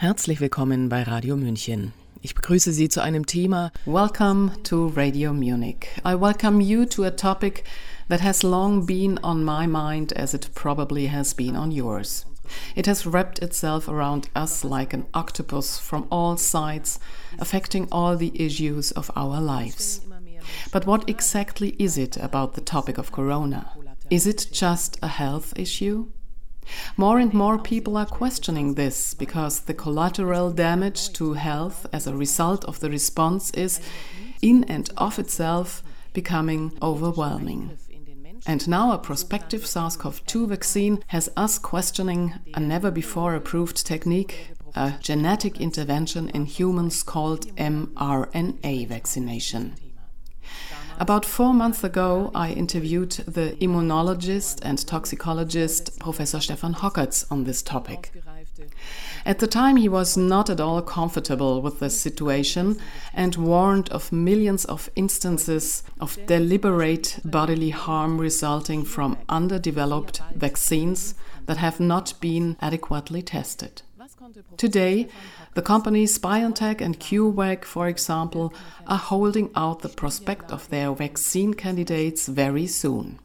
Herzlich willkommen bei Radio München. Ich begrüße Sie zu einem Thema Welcome to Radio Munich. I welcome you to a topic that has long been on my mind as it probably has been on yours. It has wrapped itself around us like an octopus from all sides, affecting all the issues of our lives. But what exactly is it about the topic of corona? Is it just a health issue? More and more people are questioning this because the collateral damage to health as a result of the response is, in and of itself, becoming overwhelming. And now a prospective SARS CoV 2 vaccine has us questioning a never before approved technique, a genetic intervention in humans called mRNA vaccination. About four months ago, I interviewed the immunologist and toxicologist Professor Stefan Hockertz on this topic. At the time, he was not at all comfortable with the situation and warned of millions of instances of deliberate bodily harm resulting from underdeveloped vaccines that have not been adequately tested. Today, the companies BioNTech and CureVac, for example, are holding out the prospect of their vaccine candidates very soon.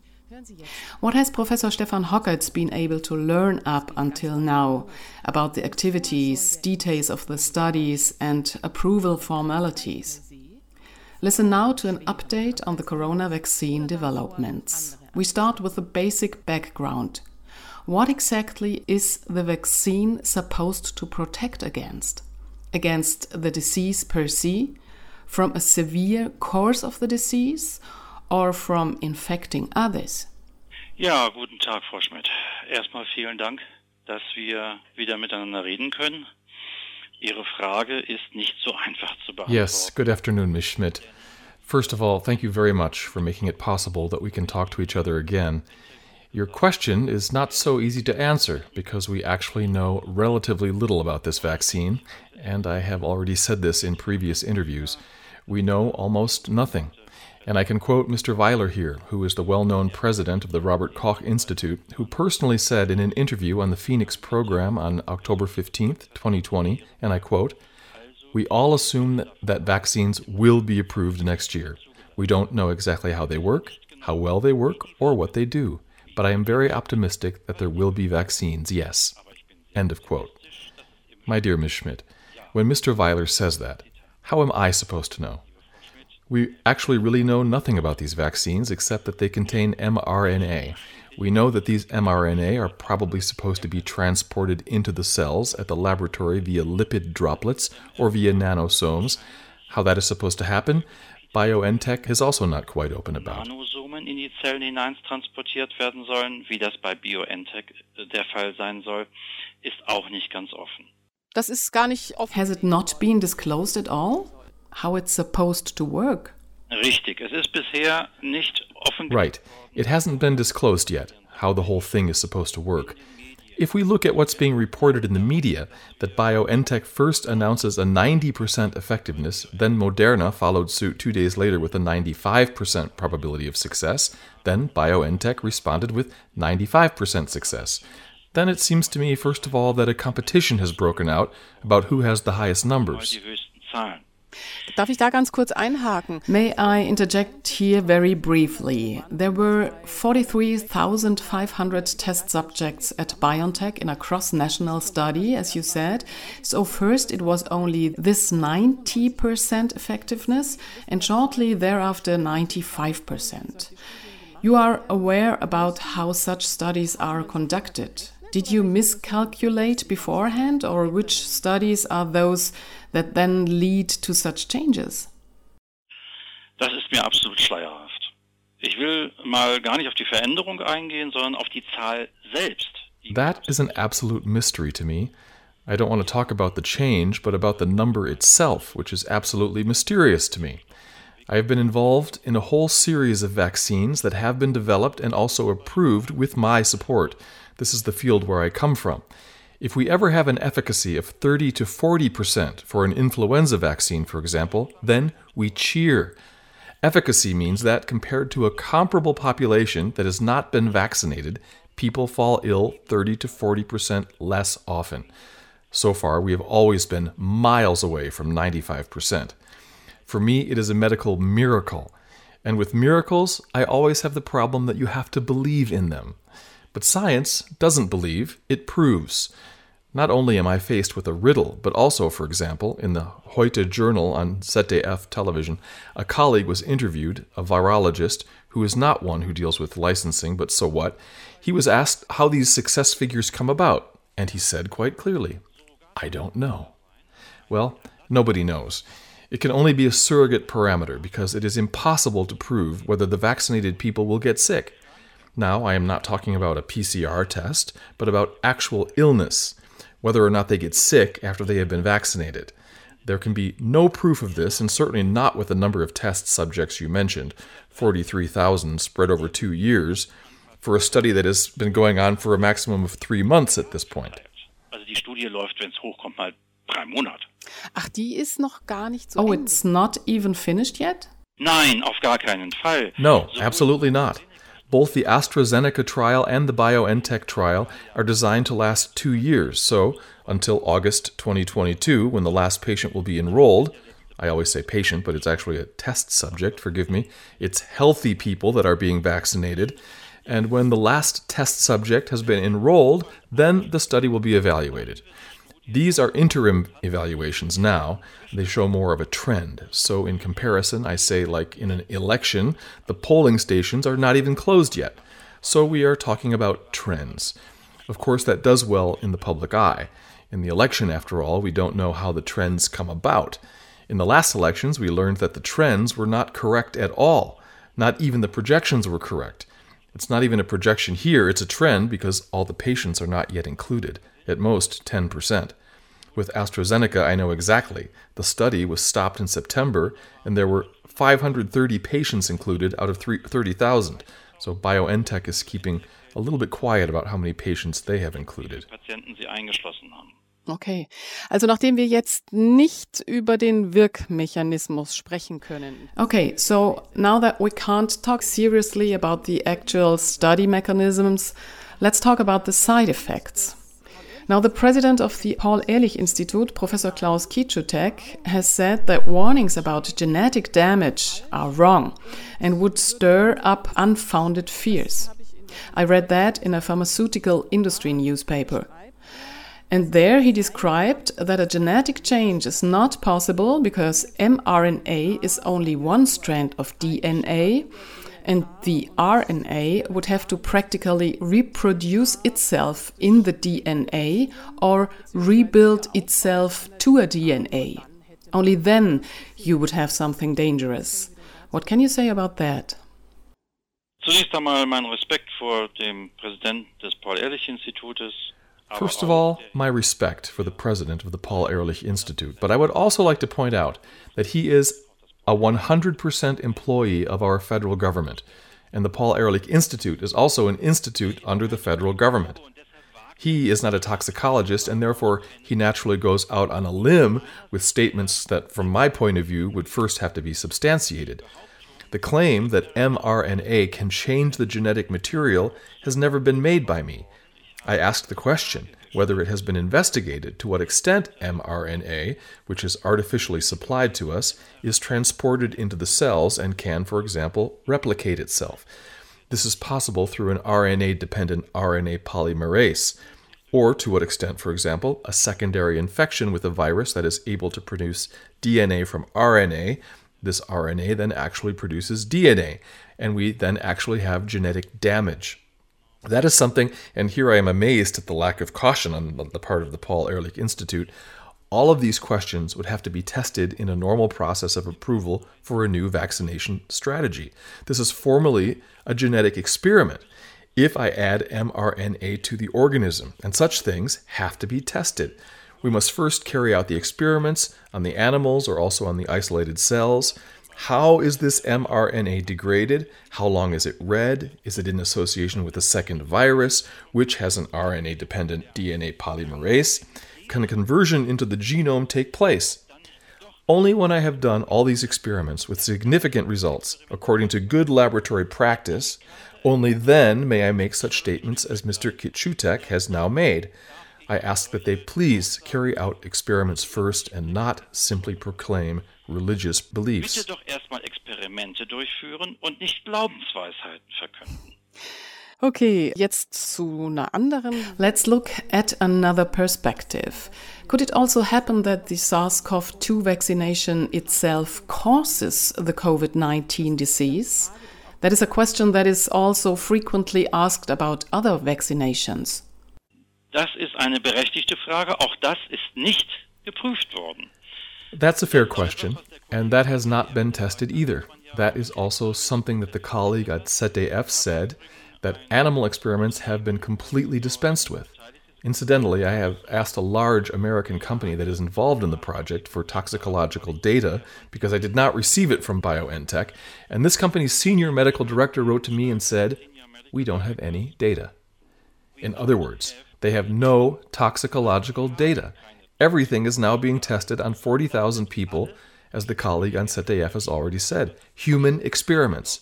What has Professor Stefan Hockertz been able to learn up until now about the activities, details of the studies, and approval formalities? Listen now to an update on the corona vaccine developments. We start with the basic background what exactly is the vaccine supposed to protect against? Against the disease per se, from a severe course of the disease, or from infecting others? Ja, guten Tag, Frau Schmidt. Erstmal vielen Dank, dass wir wieder miteinander reden können. Ihre Frage ist nicht so einfach zu beantworten. Yes, good afternoon, Ms. Schmidt. First of all, thank you very much for making it possible that we can talk to each other again. Your question is not so easy to answer because we actually know relatively little about this vaccine, and I have already said this in previous interviews. We know almost nothing. And I can quote Mr. Wieler here, who is the well known president of the Robert Koch Institute, who personally said in an interview on the Phoenix program on October 15, 2020, and I quote, We all assume that vaccines will be approved next year. We don't know exactly how they work, how well they work, or what they do but I am very optimistic that there will be vaccines, yes. End of quote. My dear Ms. Schmidt, when Mr. Wieler says that, how am I supposed to know? We actually really know nothing about these vaccines except that they contain mRNA. We know that these mRNA are probably supposed to be transported into the cells at the laboratory via lipid droplets or via nanosomes. How that is supposed to happen, BioNTech is also not quite open about. Nanosomen in die Zellen hinein transportiert werden sollen, wie das bei BioNTech äh, der Fall sein soll, ist auch nicht ganz offen. Das ist gar nicht offen. Has it not been disclosed at all? How it's supposed to work? Richtig, es ist bisher nicht offen. Right. It hasn't been disclosed yet how the whole thing is supposed to work. If we look at what's being reported in the media, that BioNTech first announces a 90% effectiveness, then Moderna followed suit two days later with a 95% probability of success, then BioNTech responded with 95% success. Then it seems to me, first of all, that a competition has broken out about who has the highest numbers. Darf ich da ganz kurz einhaken? May I interject here very briefly? There were 43,500 test subjects at BioNTech in a cross-national study, as you said. So first it was only this 90% effectiveness and shortly thereafter 95%. You are aware about how such studies are conducted. Did you miscalculate beforehand, or which studies are those that then lead to such changes? Das ist mir absolut schleierhaft. Ich will mal gar nicht auf die Veränderung eingehen, sondern auf die Zahl selbst. That is an absolute mystery to me. I don't want to talk about the change, but about the number itself, which is absolutely mysterious to me. I have been involved in a whole series of vaccines that have been developed and also approved with my support. This is the field where I come from. If we ever have an efficacy of 30 to 40% for an influenza vaccine, for example, then we cheer. Efficacy means that compared to a comparable population that has not been vaccinated, people fall ill 30 to 40% less often. So far, we have always been miles away from 95%. For me, it is a medical miracle. And with miracles, I always have the problem that you have to believe in them. But science doesn't believe, it proves. Not only am I faced with a riddle, but also, for example, in the Heute Journal on ZDF television, a colleague was interviewed, a virologist, who is not one who deals with licensing, but so what. He was asked how these success figures come about, and he said quite clearly, I don't know. Well, nobody knows. It can only be a surrogate parameter because it is impossible to prove whether the vaccinated people will get sick. Now, I am not talking about a PCR test, but about actual illness whether or not they get sick after they have been vaccinated. There can be no proof of this, and certainly not with the number of test subjects you mentioned 43,000 spread over two years for a study that has been going on for a maximum of three months at this point. Ach, die ist noch gar nicht so. Oh, it's not even finished yet? Nein, auf gar keinen Fall. No, absolutely not. Both the AstraZeneca trial and the BioNTech trial are designed to last two years, so until August 2022, when the last patient will be enrolled. I always say patient, but it's actually a test subject, forgive me. It's healthy people that are being vaccinated. And when the last test subject has been enrolled, then the study will be evaluated. These are interim evaluations now. They show more of a trend. So, in comparison, I say, like in an election, the polling stations are not even closed yet. So, we are talking about trends. Of course, that does well in the public eye. In the election, after all, we don't know how the trends come about. In the last elections, we learned that the trends were not correct at all. Not even the projections were correct. It's not even a projection here, it's a trend because all the patients are not yet included at most 10%. With AstraZeneca, I know exactly. The study was stopped in September, and there were 530 patients included out of 30,000. So BioNTech is keeping a little bit quiet about how many patients they have included. Okay, also nachdem wir jetzt nicht über den Wirkmechanismus sprechen können. Okay, so now that we can't talk seriously about the actual study mechanisms, let's talk about the side effects. Now, the president of the Paul Ehrlich Institute, Professor Klaus Cichutek, has said that warnings about genetic damage are wrong and would stir up unfounded fears. I read that in a pharmaceutical industry newspaper. And there he described that a genetic change is not possible because mRNA is only one strand of DNA and the RNA would have to practically reproduce itself in the DNA or rebuild itself to a DNA. Only then you would have something dangerous. What can you say about that? Zunächst einmal mein Respekt vor dem Präsident des Paul-Ehrlich-Institutes. First of all, my respect for the president of the Paul Ehrlich Institute, but I would also like to point out that he is a 100% employee of our federal government, and the Paul Ehrlich Institute is also an institute under the federal government. He is not a toxicologist, and therefore he naturally goes out on a limb with statements that, from my point of view, would first have to be substantiated. The claim that mRNA can change the genetic material has never been made by me. I asked the question whether it has been investigated to what extent mRNA, which is artificially supplied to us, is transported into the cells and can, for example, replicate itself. This is possible through an RNA dependent RNA polymerase, or to what extent, for example, a secondary infection with a virus that is able to produce DNA from RNA. This RNA then actually produces DNA, and we then actually have genetic damage. That is something, and here I am amazed at the lack of caution on the part of the Paul Ehrlich Institute. All of these questions would have to be tested in a normal process of approval for a new vaccination strategy. This is formally a genetic experiment. If I add mRNA to the organism, and such things have to be tested. We must first carry out the experiments on the animals or also on the isolated cells. How is this mRNA degraded? How long is it read? Is it in association with a second virus, which has an RNA dependent DNA polymerase? Can a conversion into the genome take place? Only when I have done all these experiments with significant results, according to good laboratory practice, only then may I make such statements as Mr. Cichutek has now made. I ask that they please carry out experiments first and not simply proclaim religious beliefs. Bitte doch erstmal Experimente durchführen und nicht Glaubensweisheiten verkünden. Okay, jetzt zu einer anderen. Let's look at another perspective. Could it also happen that the SARS CoV 2 vaccination itself causes the COVID 19 disease? That is a question that is also frequently asked about other vaccinations. Das ist eine berechtigte Frage. Auch das ist nicht geprüft worden. That's a fair question, and that has not been tested either. That is also something that the colleague at ZDF said that animal experiments have been completely dispensed with. Incidentally, I have asked a large American company that is involved in the project for toxicological data because I did not receive it from BioNTech, and this company's senior medical director wrote to me and said, We don't have any data. In other words, they have no toxicological data. Everything is now being tested on 40,000 people, as the colleague on ZDF has already said, human experiments.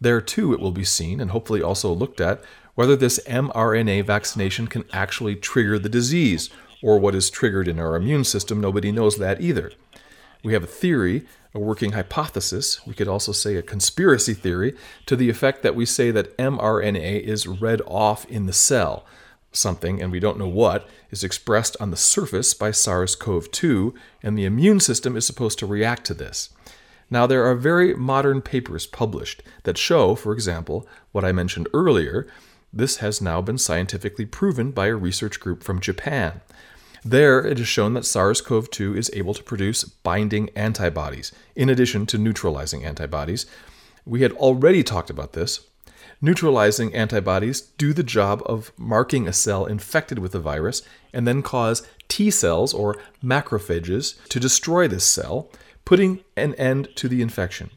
There, too, it will be seen and hopefully also looked at whether this mRNA vaccination can actually trigger the disease, or what is triggered in our immune system. Nobody knows that either. We have a theory, a working hypothesis, we could also say a conspiracy theory, to the effect that we say that mRNA is read off in the cell. Something, and we don't know what, is expressed on the surface by SARS CoV 2, and the immune system is supposed to react to this. Now, there are very modern papers published that show, for example, what I mentioned earlier. This has now been scientifically proven by a research group from Japan. There, it is shown that SARS CoV 2 is able to produce binding antibodies, in addition to neutralizing antibodies. We had already talked about this. Neutralizing antibodies do the job of marking a cell infected with the virus and then cause T cells, or macrophages, to destroy this cell putting an end to the infection.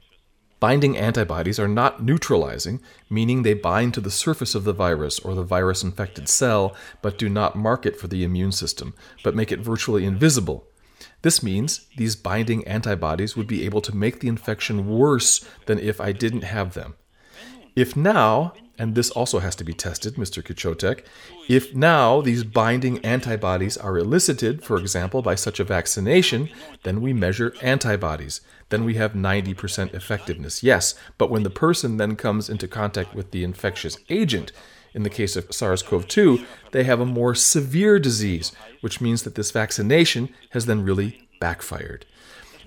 Binding antibodies are not neutralizing, meaning they bind to the surface of the virus or the virus infected cell, but do not mark it for the immune system, but make it virtually invisible. This means these binding antibodies would be able to make the infection worse than if I didn't have them. If now and this also has to be tested, Mr. Cichutek. If now these binding antibodies are elicited, for example, by such a vaccination, then we measure antibodies. Then we have 90% effectiveness. Yes, but when the person then comes into contact with the infectious agent, in the case of SARS CoV 2, they have a more severe disease, which means that this vaccination has then really backfired.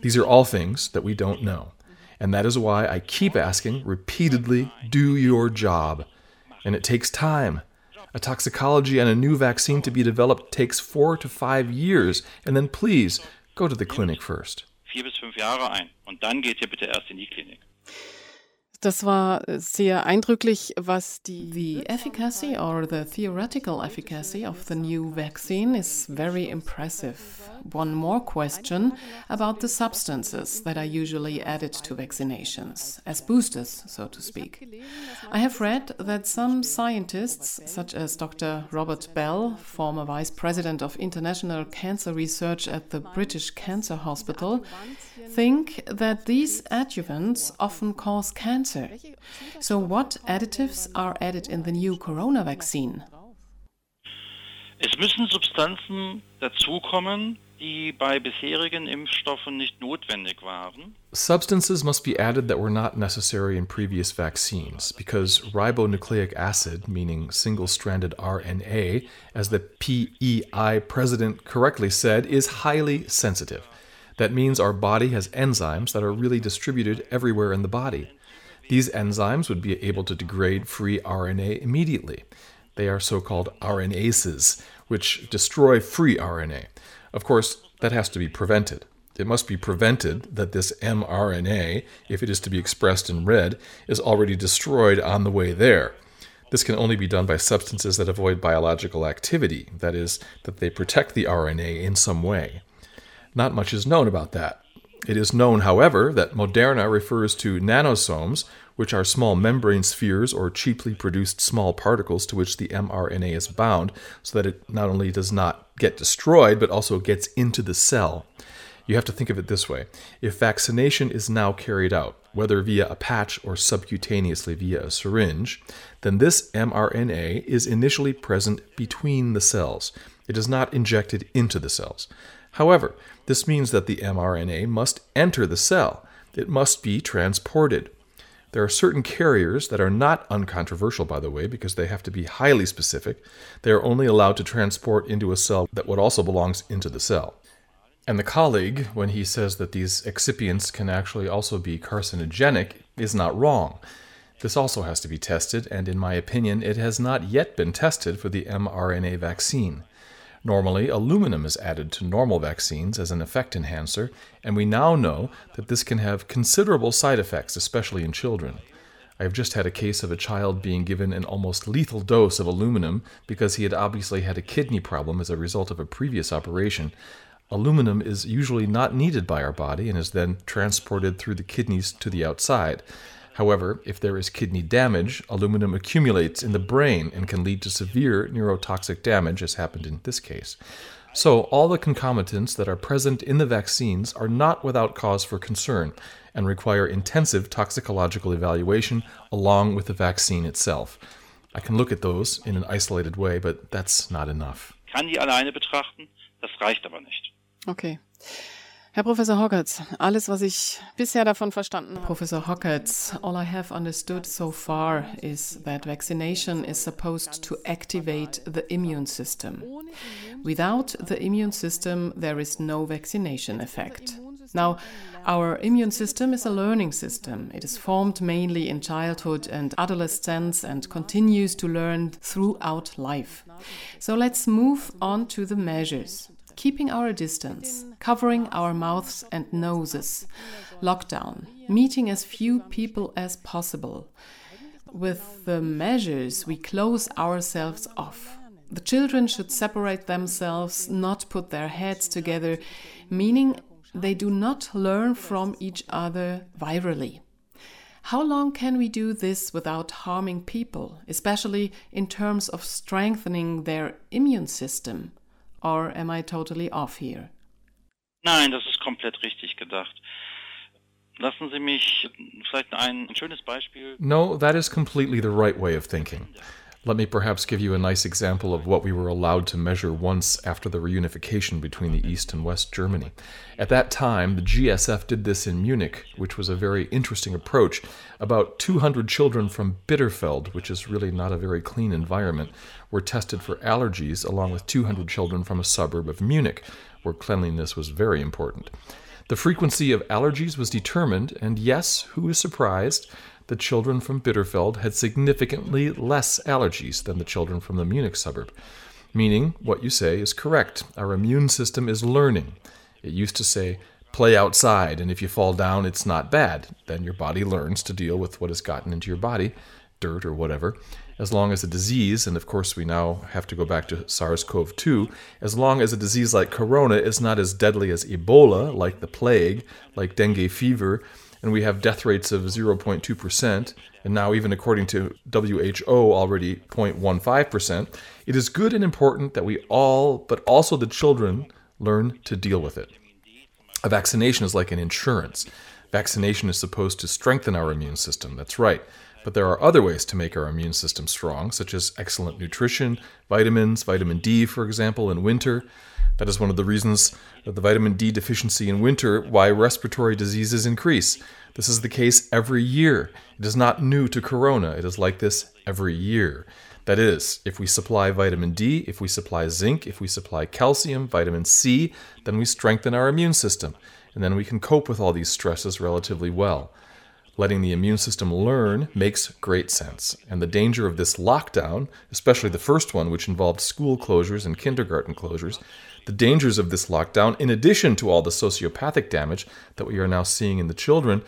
These are all things that we don't know. And that is why I keep asking repeatedly do your job. And it takes time. A toxicology and a new vaccine to be developed takes four to five years. And then please go to the clinic first. Vier bis fünf Jahre ein und dann geht ihr bitte erst in die Klinik. Das war äh, sehr eindrücklich, was die The efficacy or the theoretical efficacy of the new vaccine is very impressive. One more question about the substances that are usually added to vaccinations as boosters, so to speak. I have read that some scientists such as Dr. Robert Bell, former vice president of international cancer research at the British Cancer Hospital, think that these adjuvants often cause cancer. So, what additives are added in the new corona vaccine? Es müssen Substanzen dazukommen, die bei bisherigen Impfstoffen nicht notwendig waren. Substances must be added that were not necessary in previous vaccines because ribonucleic acid, meaning single stranded RNA, as the PEI president correctly said, is highly sensitive. That means our body has enzymes that are really distributed everywhere in the body. These enzymes would be able to degrade free RNA immediately. They are so called RNases, which destroy free RNA. Of course, that has to be prevented. It must be prevented that this mRNA, if it is to be expressed in red, is already destroyed on the way there. This can only be done by substances that avoid biological activity, that is, that they protect the RNA in some way. Not much is known about that. It is known, however, that Moderna refers to nanosomes, which are small membrane spheres or cheaply produced small particles to which the mRNA is bound, so that it not only does not get destroyed, but also gets into the cell. You have to think of it this way if vaccination is now carried out, whether via a patch or subcutaneously via a syringe, then this mRNA is initially present between the cells. It is not injected into the cells. However, this means that the mRNA must enter the cell. It must be transported. There are certain carriers that are not uncontroversial, by the way, because they have to be highly specific. They are only allowed to transport into a cell that what also belongs into the cell. And the colleague, when he says that these excipients can actually also be carcinogenic, is not wrong. This also has to be tested, and in my opinion, it has not yet been tested for the mRNA vaccine. Normally, aluminum is added to normal vaccines as an effect enhancer, and we now know that this can have considerable side effects, especially in children. I have just had a case of a child being given an almost lethal dose of aluminum because he had obviously had a kidney problem as a result of a previous operation. Aluminum is usually not needed by our body and is then transported through the kidneys to the outside. However, if there is kidney damage, aluminum accumulates in the brain and can lead to severe neurotoxic damage, as happened in this case. So, all the concomitants that are present in the vaccines are not without cause for concern and require intensive toxicological evaluation along with the vaccine itself. I can look at those in an isolated way, but that's not enough. Kann die alleine betrachten, das reicht aber nicht. Okay. Herr Professor Hockertz, alles, was ich bisher davon verstanden habe. Professor Hockertz, all I have understood so far is that vaccination is supposed to activate the immune system. Without the immune system, there is no vaccination effect. Now, our immune system is a learning system. It is formed mainly in childhood and adolescence and continues to learn throughout life. So let's move on to the measures keeping our distance, covering our mouths and noses, lockdown, meeting as few people as possible. With the measures, we close ourselves off. The children should separate themselves, not put their heads together, meaning they do not learn from each other virally. How long can we do this without harming people, especially in terms of strengthening their immune system? Or am I totally off here? Nein, das ist komplett richtig gedacht. Lassen Sie mich vielleicht ein schönes Beispiel. No, that is completely the right way of thinking. Let me perhaps give you a nice example of what we were allowed to measure once after the reunification between the East and West Germany. At that time, the GSF did this in Munich, which was a very interesting approach. About 200 children from Bitterfeld, which is really not a very clean environment, were tested for allergies, along with 200 children from a suburb of Munich, where cleanliness was very important. The frequency of allergies was determined, and yes, who is surprised? The children from Bitterfeld had significantly less allergies than the children from the Munich suburb. Meaning, what you say is correct. Our immune system is learning. It used to say, play outside, and if you fall down, it's not bad. Then your body learns to deal with what has gotten into your body, dirt or whatever. As long as a disease, and of course we now have to go back to SARS CoV 2, as long as a disease like corona is not as deadly as Ebola, like the plague, like dengue fever, and we have death rates of 0.2%, and now, even according to WHO, already 0.15%. It is good and important that we all, but also the children, learn to deal with it. A vaccination is like an insurance. Vaccination is supposed to strengthen our immune system, that's right. But there are other ways to make our immune system strong, such as excellent nutrition, vitamins, vitamin D, for example, in winter. That is one of the reasons that the vitamin D deficiency in winter why respiratory diseases increase. This is the case every year. It is not new to corona. It is like this every year. That is, if we supply vitamin D, if we supply zinc, if we supply calcium, vitamin C, then we strengthen our immune system, and then we can cope with all these stresses relatively well. Letting the immune system learn makes great sense, and the danger of this lockdown, especially the first one, which involved school closures and kindergarten closures, the dangers of this lockdown, in addition to all the sociopathic damage that we are now seeing in the children,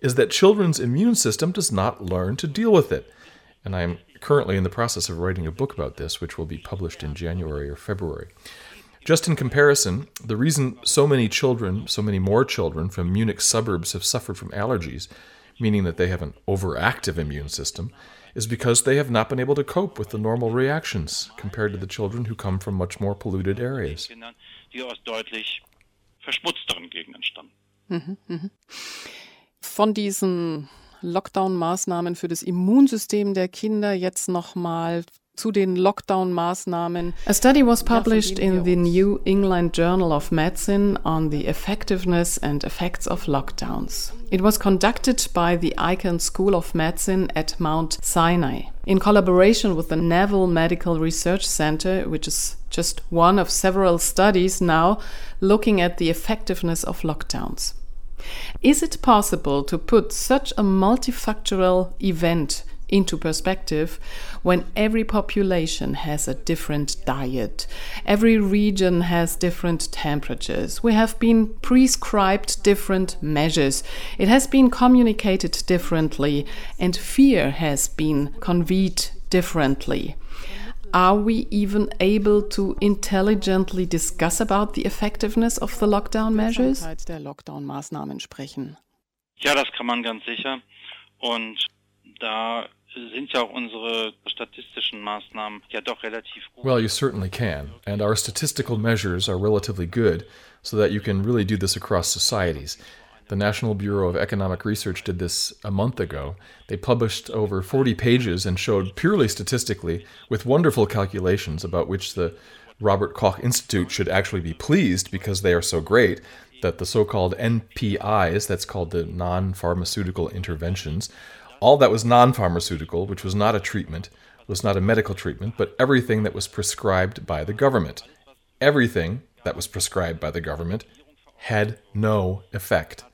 is that children's immune system does not learn to deal with it. And I am currently in the process of writing a book about this, which will be published in January or February. Just in comparison, the reason so many children, so many more children from Munich suburbs have suffered from allergies, meaning that they have an overactive immune system, is because they have not been able to cope with the normal reactions compared to the children who come from much more polluted areas. Mhm, mhm. Von diesen Lockdown-Maßnahmen für das Immunsystem der Kinder jetzt nochmal zu den Lockdown-Maßnahmen. A study was published in the New England Journal of Medicine on the effectiveness and effects of lockdowns. It was conducted by the Icahn School of Medicine at Mount Sinai in collaboration with the Naval Medical Research Center, which is just one of several studies now looking at the effectiveness of lockdowns. Is it possible to put such a multifactorial event into perspective when every population has a different diet, every region has different temperatures, we have been prescribed different measures, it has been communicated differently, and fear has been conveyed differently. Are we even able to intelligently discuss about the effectiveness of the lockdown measures? Ja, das kann man ganz sicher. Und da sind ja auch unsere statistischen Maßnahmen ja doch relativ gut. Well, you certainly can. And our statistical measures are relatively good so that you can really do this across societies. The National Bureau of Economic Research did this a month ago. They published over 40 pages and showed purely statistically, with wonderful calculations about which the Robert Koch Institute should actually be pleased because they are so great, that the so called NPIs, that's called the non pharmaceutical interventions, all that was non pharmaceutical, which was not a treatment, was not a medical treatment, but everything that was prescribed by the government. Everything that was prescribed by the government had no effect.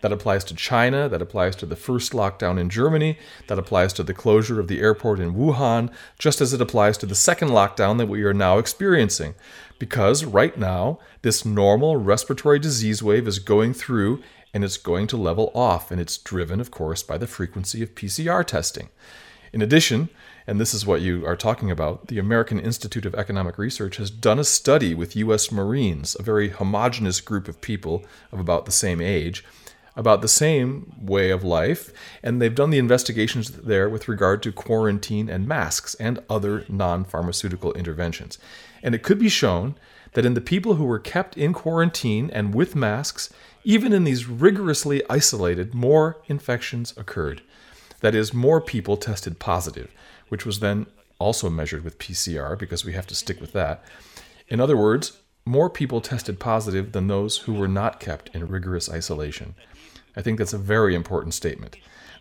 That applies to China, that applies to the first lockdown in Germany, that applies to the closure of the airport in Wuhan, just as it applies to the second lockdown that we are now experiencing. Because right now, this normal respiratory disease wave is going through and it's going to level off, and it's driven, of course, by the frequency of PCR testing. In addition, and this is what you are talking about, the American Institute of Economic Research has done a study with U.S. Marines, a very homogenous group of people of about the same age, about the same way of life, and they've done the investigations there with regard to quarantine and masks and other non pharmaceutical interventions. And it could be shown that in the people who were kept in quarantine and with masks, even in these rigorously isolated, more infections occurred. That is, more people tested positive, which was then also measured with PCR because we have to stick with that. In other words, more people tested positive than those who were not kept in rigorous isolation. I think that's a very important statement.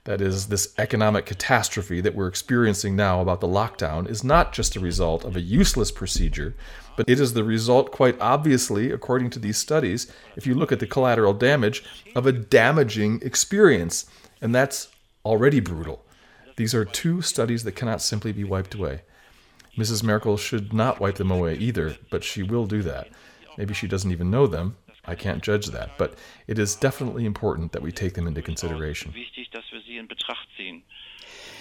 That is, this economic catastrophe that we're experiencing now about the lockdown is not just a result of a useless procedure, but it is the result, quite obviously, according to these studies, if you look at the collateral damage, of a damaging experience. And that's already brutal. These are two studies that cannot simply be wiped away. Mrs. Merkel should not wipe them away either, but she will do that. Maybe she doesn't even know them. I can't judge that, but it is definitely important that we take them into consideration.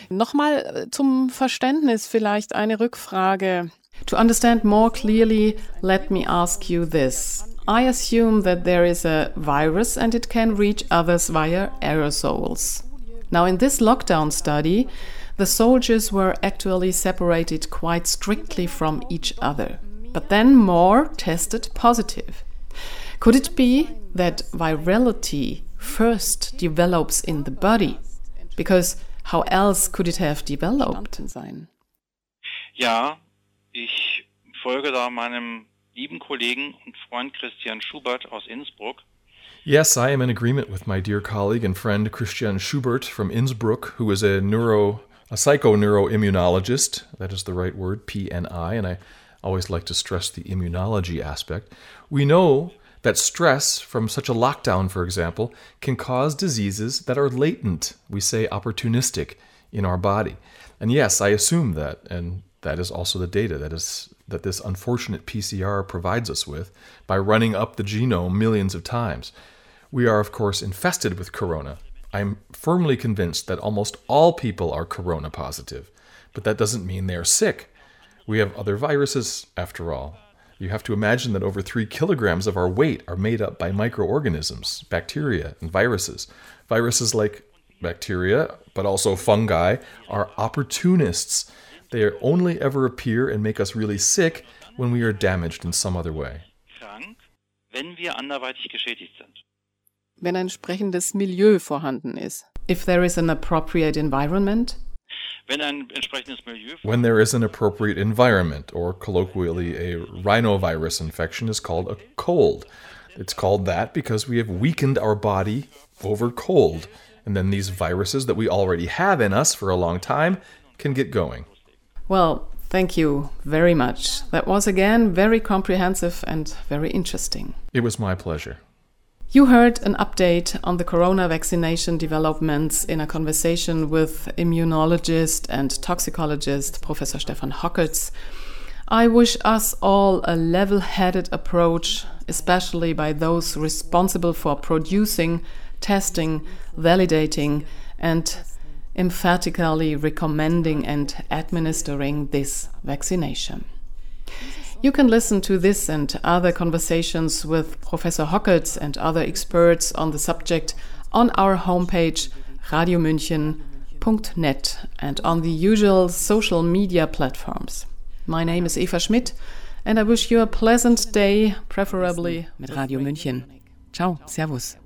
Nochmal äh, zum Verständnis vielleicht eine Rückfrage. To understand more clearly, let me ask you this. I assume that there is a virus and it can reach others via aerosols. Now, in this lockdown study, the soldiers were actually separated quite strictly from each other. But then more tested positive. Could it be that virality first develops in the body? Because how else could it have developed? Ja, Ich folge da meinem lieben Kollegen und Freund Christian Schubert aus Innsbruck. Yes, I am in agreement with my dear colleague and friend Christian Schubert from Innsbruck, who is a neuro a psychoneuroimmunologist. That is the right word, PNI, and I always like to stress the immunology aspect. We know that stress from such a lockdown, for example, can cause diseases that are latent, we say opportunistic, in our body. And yes, I assume that, and that is also the data that is that this unfortunate PCR provides us with by running up the genome millions of times. We are of course infested with corona. I'm firmly convinced that almost all people are corona positive, but that doesn't mean they are sick. We have other viruses after all. You have to imagine that over 3 kilograms of our weight are made up by microorganisms, bacteria, and viruses. Viruses like bacteria, but also fungi, are opportunists they only ever appear and make us really sick when we are damaged in some other way. wenn wir anderweitig geschädigt sind. Ein entsprechendes Milieu vorhanden ist. If there is an appropriate environment. When there is an appropriate environment, or colloquially, a rhinovirus infection is called a cold. It's called that because we have weakened our body over cold. And then these viruses that we already have in us for a long time can get going. Well, thank you very much. That was again very comprehensive and very interesting. It was my pleasure. You heard an update on the corona vaccination developments in a conversation with immunologist and toxicologist Professor Stefan Hockertz. I wish us all a level headed approach, especially by those responsible for producing, testing, validating, and emphatically recommending and administering this vaccination. You can listen to this and other conversations with Professor Hockertz and other experts on the subject on our homepage radiomünchen.net and on the usual social media platforms. My name is Eva Schmidt and I wish you a pleasant day, preferably mit Radio München. Ciao, Servus.